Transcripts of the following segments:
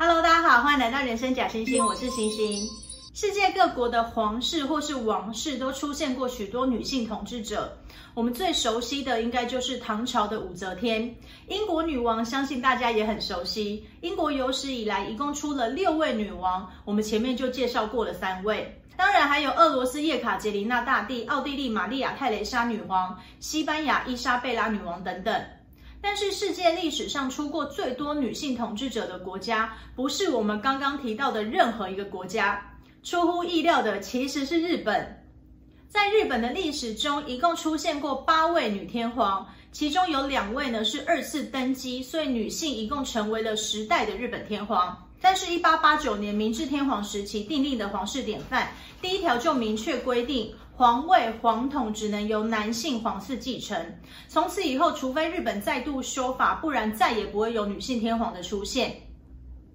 Hello，大家好，欢迎来到人生假星星，我是星星。世界各国的皇室或是王室都出现过许多女性统治者，我们最熟悉的应该就是唐朝的武则天。英国女王相信大家也很熟悉，英国有史以来一共出了六位女王，我们前面就介绍过了三位，当然还有俄罗斯叶卡捷琳娜大帝、奥地利玛丽亚泰蕾莎女王、西班牙伊莎贝拉女王等等。但是世界历史上出过最多女性统治者的国家，不是我们刚刚提到的任何一个国家。出乎意料的其实是日本，在日本的历史中，一共出现过八位女天皇，其中有两位呢是二次登基，所以女性一共成为了时代的日本天皇。但是，一八八九年明治天皇时期订立的皇室典范，第一条就明确规定，皇位皇统只能由男性皇室继承。从此以后，除非日本再度修法，不然再也不会有女性天皇的出现。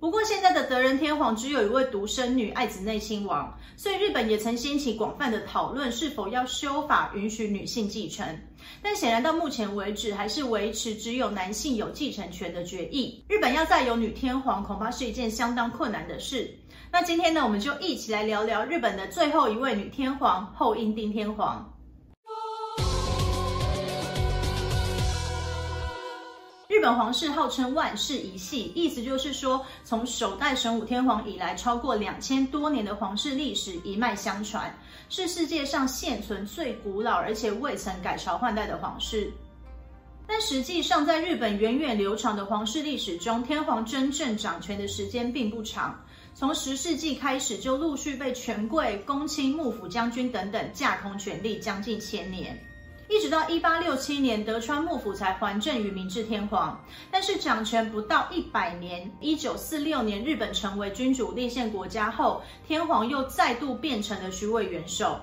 不过，现在的德仁天皇只有一位独生女爱子内亲王，所以日本也曾掀起广泛的讨论，是否要修法允许女性继承。但显然到目前为止，还是维持只有男性有继承权的决议。日本要再有女天皇，恐怕是一件相当困难的事。那今天呢，我们就一起来聊聊日本的最后一位女天皇后英丁天皇。本皇室号称万世一系，意思就是说，从首代神武天皇以来，超过两千多年的皇室历史一脉相传，是世界上现存最古老而且未曾改朝换代的皇室。但实际上，在日本源远流长的皇室历史中，天皇真正掌权的时间并不长。从十世纪开始，就陆续被权贵、公卿、幕府将军等等架空权力，将近千年，一直到一八六七年，德川幕府才还政于明治天皇。但是掌权不到一百年，一九四六年日本成为君主立宪国家后，天皇又再度变成了虚位元首。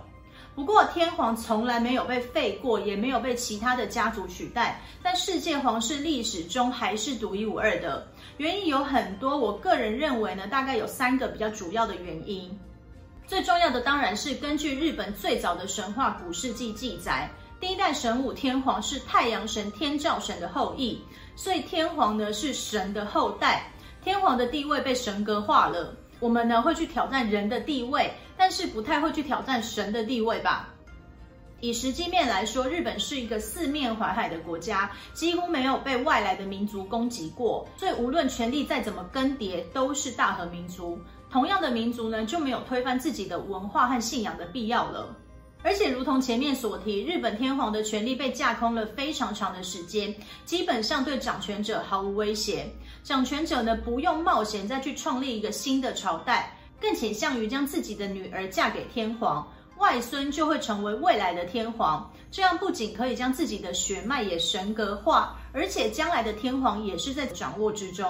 不过，天皇从来没有被废过，也没有被其他的家族取代，在世界皇室历史中还是独一无二的。原因有很多，我个人认为呢，大概有三个比较主要的原因。最重要的当然是根据日本最早的神话《古事记》记载，第一代神武天皇是太阳神天照神的后裔，所以天皇呢是神的后代，天皇的地位被神格化了。我们呢会去挑战人的地位，但是不太会去挑战神的地位吧？以实际面来说，日本是一个四面环海的国家，几乎没有被外来的民族攻击过，所以无论权力再怎么更迭，都是大和民族。同样的民族呢，就没有推翻自己的文化和信仰的必要了。而且，如同前面所提，日本天皇的权力被架空了非常长的时间，基本上对掌权者毫无威胁。掌权者呢，不用冒险再去创立一个新的朝代，更倾向于将自己的女儿嫁给天皇，外孙就会成为未来的天皇。这样不仅可以将自己的血脉也神格化，而且将来的天皇也是在掌握之中。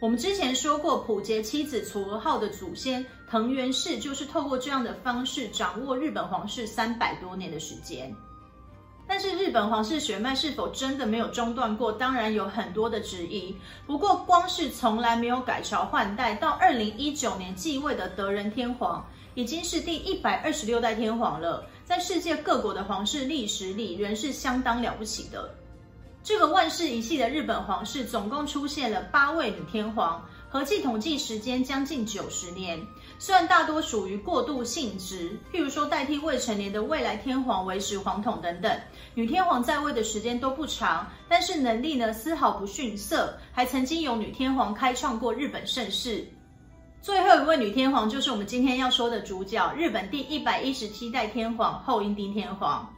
我们之前说过，溥杰妻子嵯峨号的祖先藤原氏就是透过这样的方式掌握日本皇室三百多年的时间。但是日本皇室血脉是否真的没有中断过？当然有很多的质疑。不过光是从来没有改朝换代，到二零一九年继位的德仁天皇，已经是第一百二十六代天皇了，在世界各国的皇室历史里，仍是相当了不起的。这个万世一系的日本皇室总共出现了八位女天皇，合计统计时间将近九十年。虽然大多属于过渡性质，譬如说代替未成年的未来天皇维持皇统等等，女天皇在位的时间都不长，但是能力呢丝毫不逊色，还曾经有女天皇开创过日本盛世。最后一位女天皇就是我们今天要说的主角，日本第一百一十七代天皇后英丁天皇。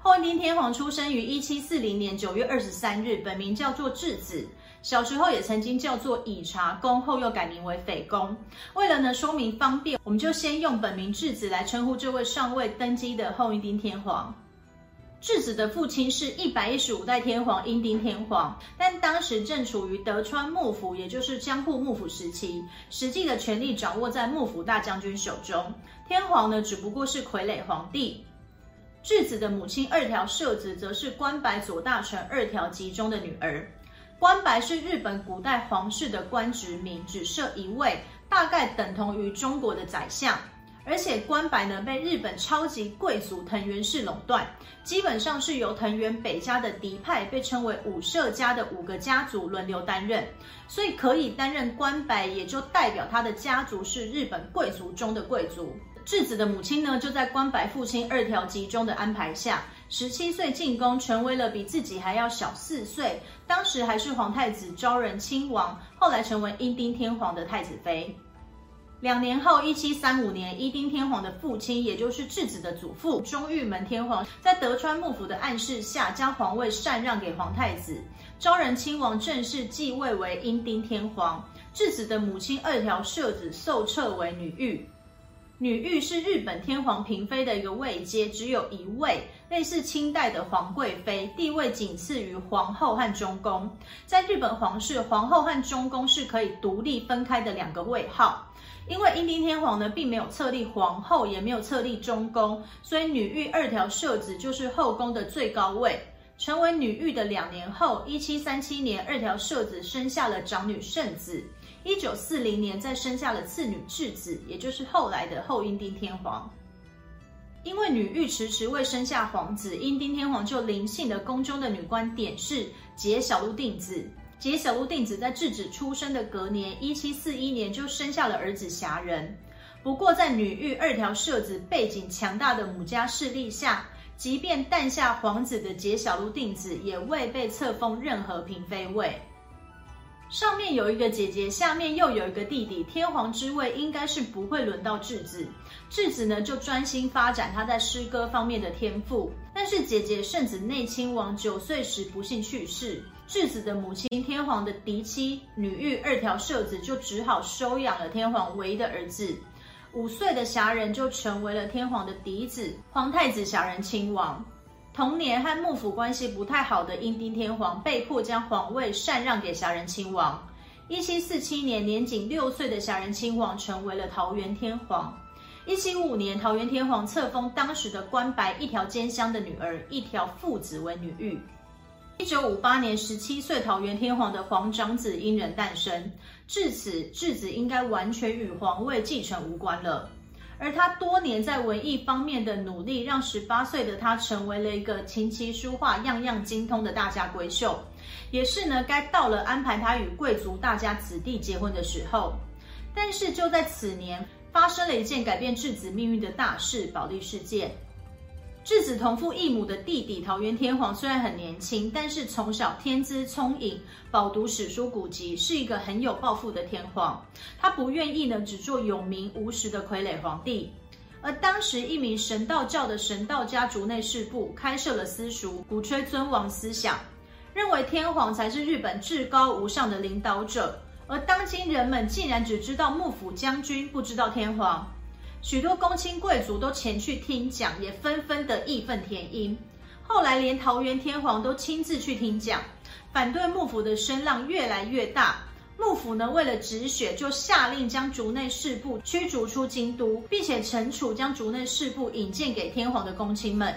后英丁天皇出生于一七四零年九月二十三日，本名叫做智子，小时候也曾经叫做以茶公，后又改名为斐公。为了呢说明方便，我们就先用本名智子来称呼这位尚未登基的后英丁天皇。智子的父亲是一百一十五代天皇英丁天皇，但当时正处于德川幕府，也就是江户幕府时期，实际的权力掌握在幕府大将军手中，天皇呢只不过是傀儡皇帝。智子的母亲二条摄子则是关白左大臣二条吉中的女儿。官白是日本古代皇室的官职名，只设一位，大概等同于中国的宰相。而且官白呢被日本超级贵族藤原氏垄断，基本上是由藤原北家的嫡派，被称为武舍家的五个家族轮流担任，所以可以担任官白，也就代表他的家族是日本贵族中的贵族。质子的母亲呢，就在关白父亲二条集中的安排下，十七岁进宫，成为了比自己还要小四岁，当时还是皇太子昭仁亲王，后来成为英丁天皇的太子妃。两年后，一七三五年，伊丁天皇的父亲，也就是质子的祖父中玉门天皇，在德川幕府的暗示下，将皇位禅让给皇太子昭仁亲王，正式继位为英丁天皇。质子的母亲二条摄子受册为女御。女御是日本天皇嫔妃的一个位阶，只有一位，类似清代的皇贵妃，地位仅次于皇后和中宫。在日本皇室，皇后和中宫是可以独立分开的两个位号。因为英丁天皇呢，并没有册立皇后，也没有册立中宫，所以女御二条摄子就是后宫的最高位。成为女御的两年后，一七三七年，二条摄子生下了长女圣子。一九四零年，再生下了次女质子，也就是后来的后英丁天皇。因为女御迟迟未生下皇子，英丁天皇就临幸的宫中的女官典侍结小路定子。结小路定子在质子出生的隔年，一七四一年就生下了儿子侠人。不过，在女御二条摄子背景强大的母家势力下，即便诞下皇子的结小路定子，也未被册封任何嫔妃位。上面有一个姐姐，下面又有一个弟弟，天皇之位应该是不会轮到质子。质子呢，就专心发展他在诗歌方面的天赋。但是姐姐圣子内亲王九岁时不幸去世，质子的母亲天皇的嫡妻女御二条摄子就只好收养了天皇唯一的儿子。五岁的遐仁就成为了天皇的嫡子，皇太子遐仁亲王。同年，和幕府关系不太好的英丁天皇被迫将皇位禅让给遐仁亲王。一七四七年，年仅六岁的遐仁亲王成为了桃园天皇。一七五年，桃园天皇册封当时的关白一条兼香的女儿一条富子为女御。一九五八年，十七岁桃园天皇的皇长子因人诞生，至此质子应该完全与皇位继承无关了。而他多年在文艺方面的努力，让十八岁的他成为了一个琴棋书画样样精通的大家闺秀，也是呢，该到了安排他与贵族大家子弟结婚的时候。但是就在此年，发生了一件改变质子命运的大事——保利事件。质子同父异母的弟弟桃园天皇虽然很年轻，但是从小天资聪颖，饱读史书古籍，是一个很有抱负的天皇。他不愿意呢只做有名无实的傀儡皇帝。而当时一名神道教的神道家族内事部开设了私塾，鼓吹尊王思想，认为天皇才是日本至高无上的领导者。而当今人们竟然只知道幕府将军，不知道天皇。许多公卿贵族都前去听讲，也纷纷的义愤填膺。后来连桃园天皇都亲自去听讲，反对幕府的声浪越来越大。幕府呢，为了止血，就下令将族内侍部驱逐出京都，并且惩处将族内侍部引荐给天皇的公卿们。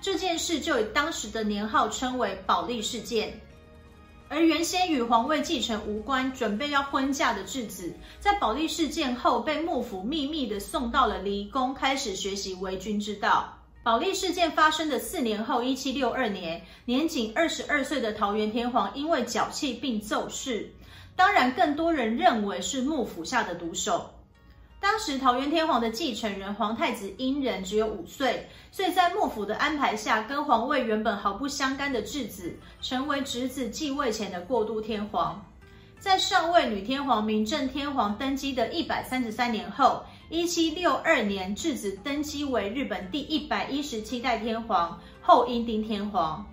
这件事就以当时的年号称为保利事件。而原先与皇位继承无关、准备要婚嫁的质子，在保利事件后被幕府秘密地送到了离宫，开始学习为君之道。保利事件发生的四年后，一七六二年，年仅二十二岁的桃园天皇因为脚气病骤逝。当然，更多人认为是幕府下的毒手。当时桃园天皇的继承人皇太子英仁只有五岁，所以在幕府的安排下，跟皇位原本毫不相干的质子，成为侄子继位前的过渡天皇。在上位女天皇明正天皇登基的一百三十三年后，一七六二年，质子登基为日本第一百一十七代天皇后英丁天皇。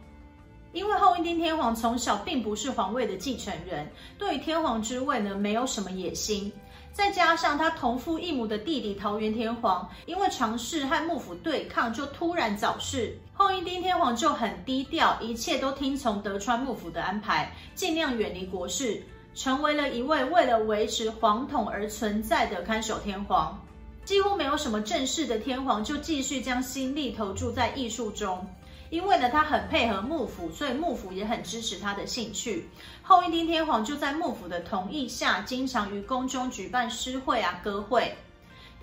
因为后英丁天皇从小并不是皇位的继承人，对于天皇之位呢，没有什么野心。再加上他同父异母的弟弟桃园天皇，因为尝试和幕府对抗，就突然早逝。后英丁天皇就很低调，一切都听从德川幕府的安排，尽量远离国事，成为了一位为了维持皇统而存在的看守天皇。几乎没有什么正事的天皇，就继续将心力投注在艺术中。因为呢，他很配合幕府，所以幕府也很支持他的兴趣。后一丁天皇就在幕府的同意下，经常于宫中举办诗会啊、歌会。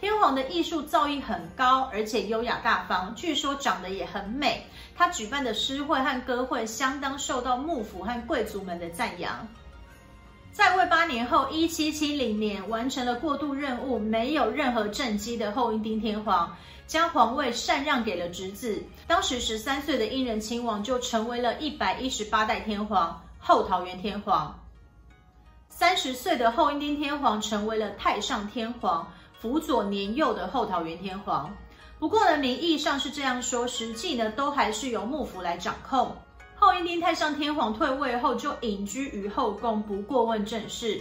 天皇的艺术造诣很高，而且优雅大方，据说长得也很美。他举办的诗会和歌会相当受到幕府和贵族们的赞扬。在位八年后，一七七零年完成了过渡任务，没有任何政绩的后英丁天皇将皇位禅让给了侄子，当时十三岁的英仁亲王就成为了一百一十八代天皇后桃园天皇。三十岁的后英丁天皇成为了太上天皇。辅佐年幼的后桃园天皇，不过呢，名义上是这样说，实际呢都还是由幕府来掌控。后英丁太上天皇退位后就隐居于后宫，不过问政事。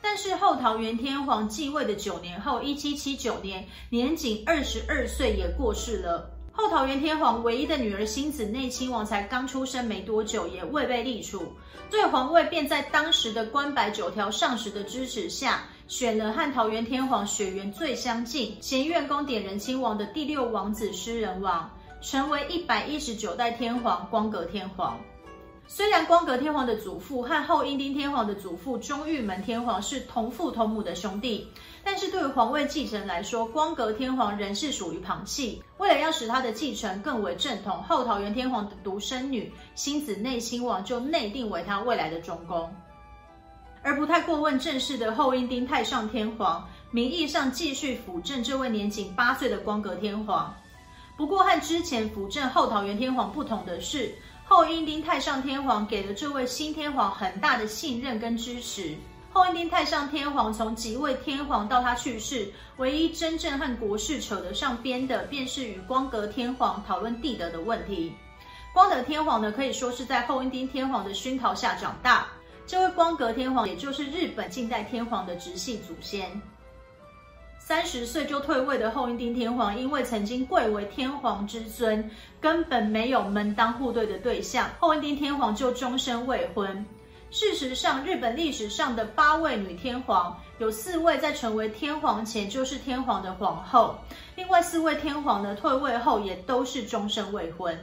但是后桃园天皇继位的九年后，一七七九年，年仅二十二岁也过世了。后桃园天皇唯一的女儿辛子内亲王才刚出生没多久，也未被立储，所以皇位便在当时的关白九条上时的支持下。选了和桃园天皇血缘最相近、贤院宫点仁亲王的第六王子师仁王，成为一百一十九代天皇光格天皇。虽然光格天皇的祖父和后英丁天皇的祖父中玉门天皇是同父同母的兄弟，但是对于皇位继承来说，光格天皇仍是属于旁系。为了要使他的继承更为正统，后桃园天皇的独生女新子内亲王就内定为他未来的中宫。而不太过问政事的后英丁太上天皇，名义上继续辅政这位年仅八岁的光格天皇。不过和之前辅政后桃园天皇不同的是，后英丁太上天皇给了这位新天皇很大的信任跟支持。后英丁太上天皇从即位天皇到他去世，唯一真正和国事扯得上边的，便是与光格天皇讨论帝德的问题。光德天皇呢，可以说是在后英丁天皇的熏陶下长大。这位光格天皇，也就是日本近代天皇的直系祖先。三十岁就退位的后英丁天皇，因为曾经贵为天皇之尊，根本没有门当户对的对象，后英丁天皇就终身未婚。事实上，日本历史上的八位女天皇，有四位在成为天皇前就是天皇的皇后，另外四位天皇呢，退位后也都是终身未婚。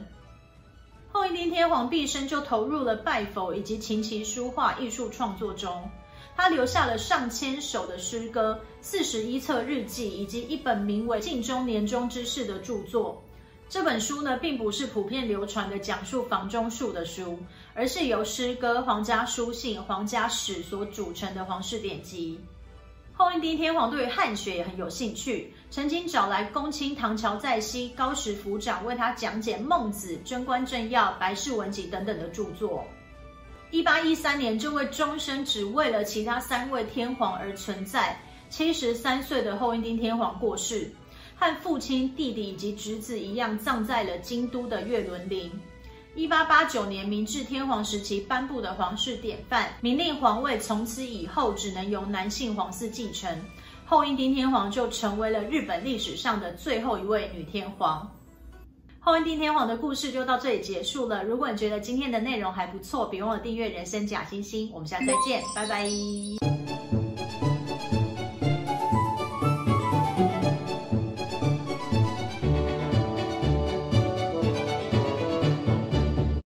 后英丁天皇毕生就投入了拜佛以及琴棋书画艺术创作中，他留下了上千首的诗歌、四十一册日记以及一本名为《镜中年终之事》的著作。这本书呢，并不是普遍流传的讲述房中术的书，而是由诗歌、皇家书信、皇家史所组成的皇室典籍。后英丁天皇对于汉学也很有兴趣，曾经找来公卿唐乔在熙、高石府长为他讲解《孟子》《贞观政要》《白氏文集》等等的著作。一八一三年，这位终身只为了其他三位天皇而存在，七十三岁的后英丁天皇过世，和父亲、弟弟以及侄子一样，葬在了京都的月轮陵。一八八九年，明治天皇时期颁布的皇室典范，明令皇位从此以后只能由男性皇嗣继承。后英丁天皇就成为了日本历史上的最后一位女天皇。后英丁天皇的故事就到这里结束了。如果你觉得今天的内容还不错，别忘了订阅人生假惺惺。我们下次再见，拜拜。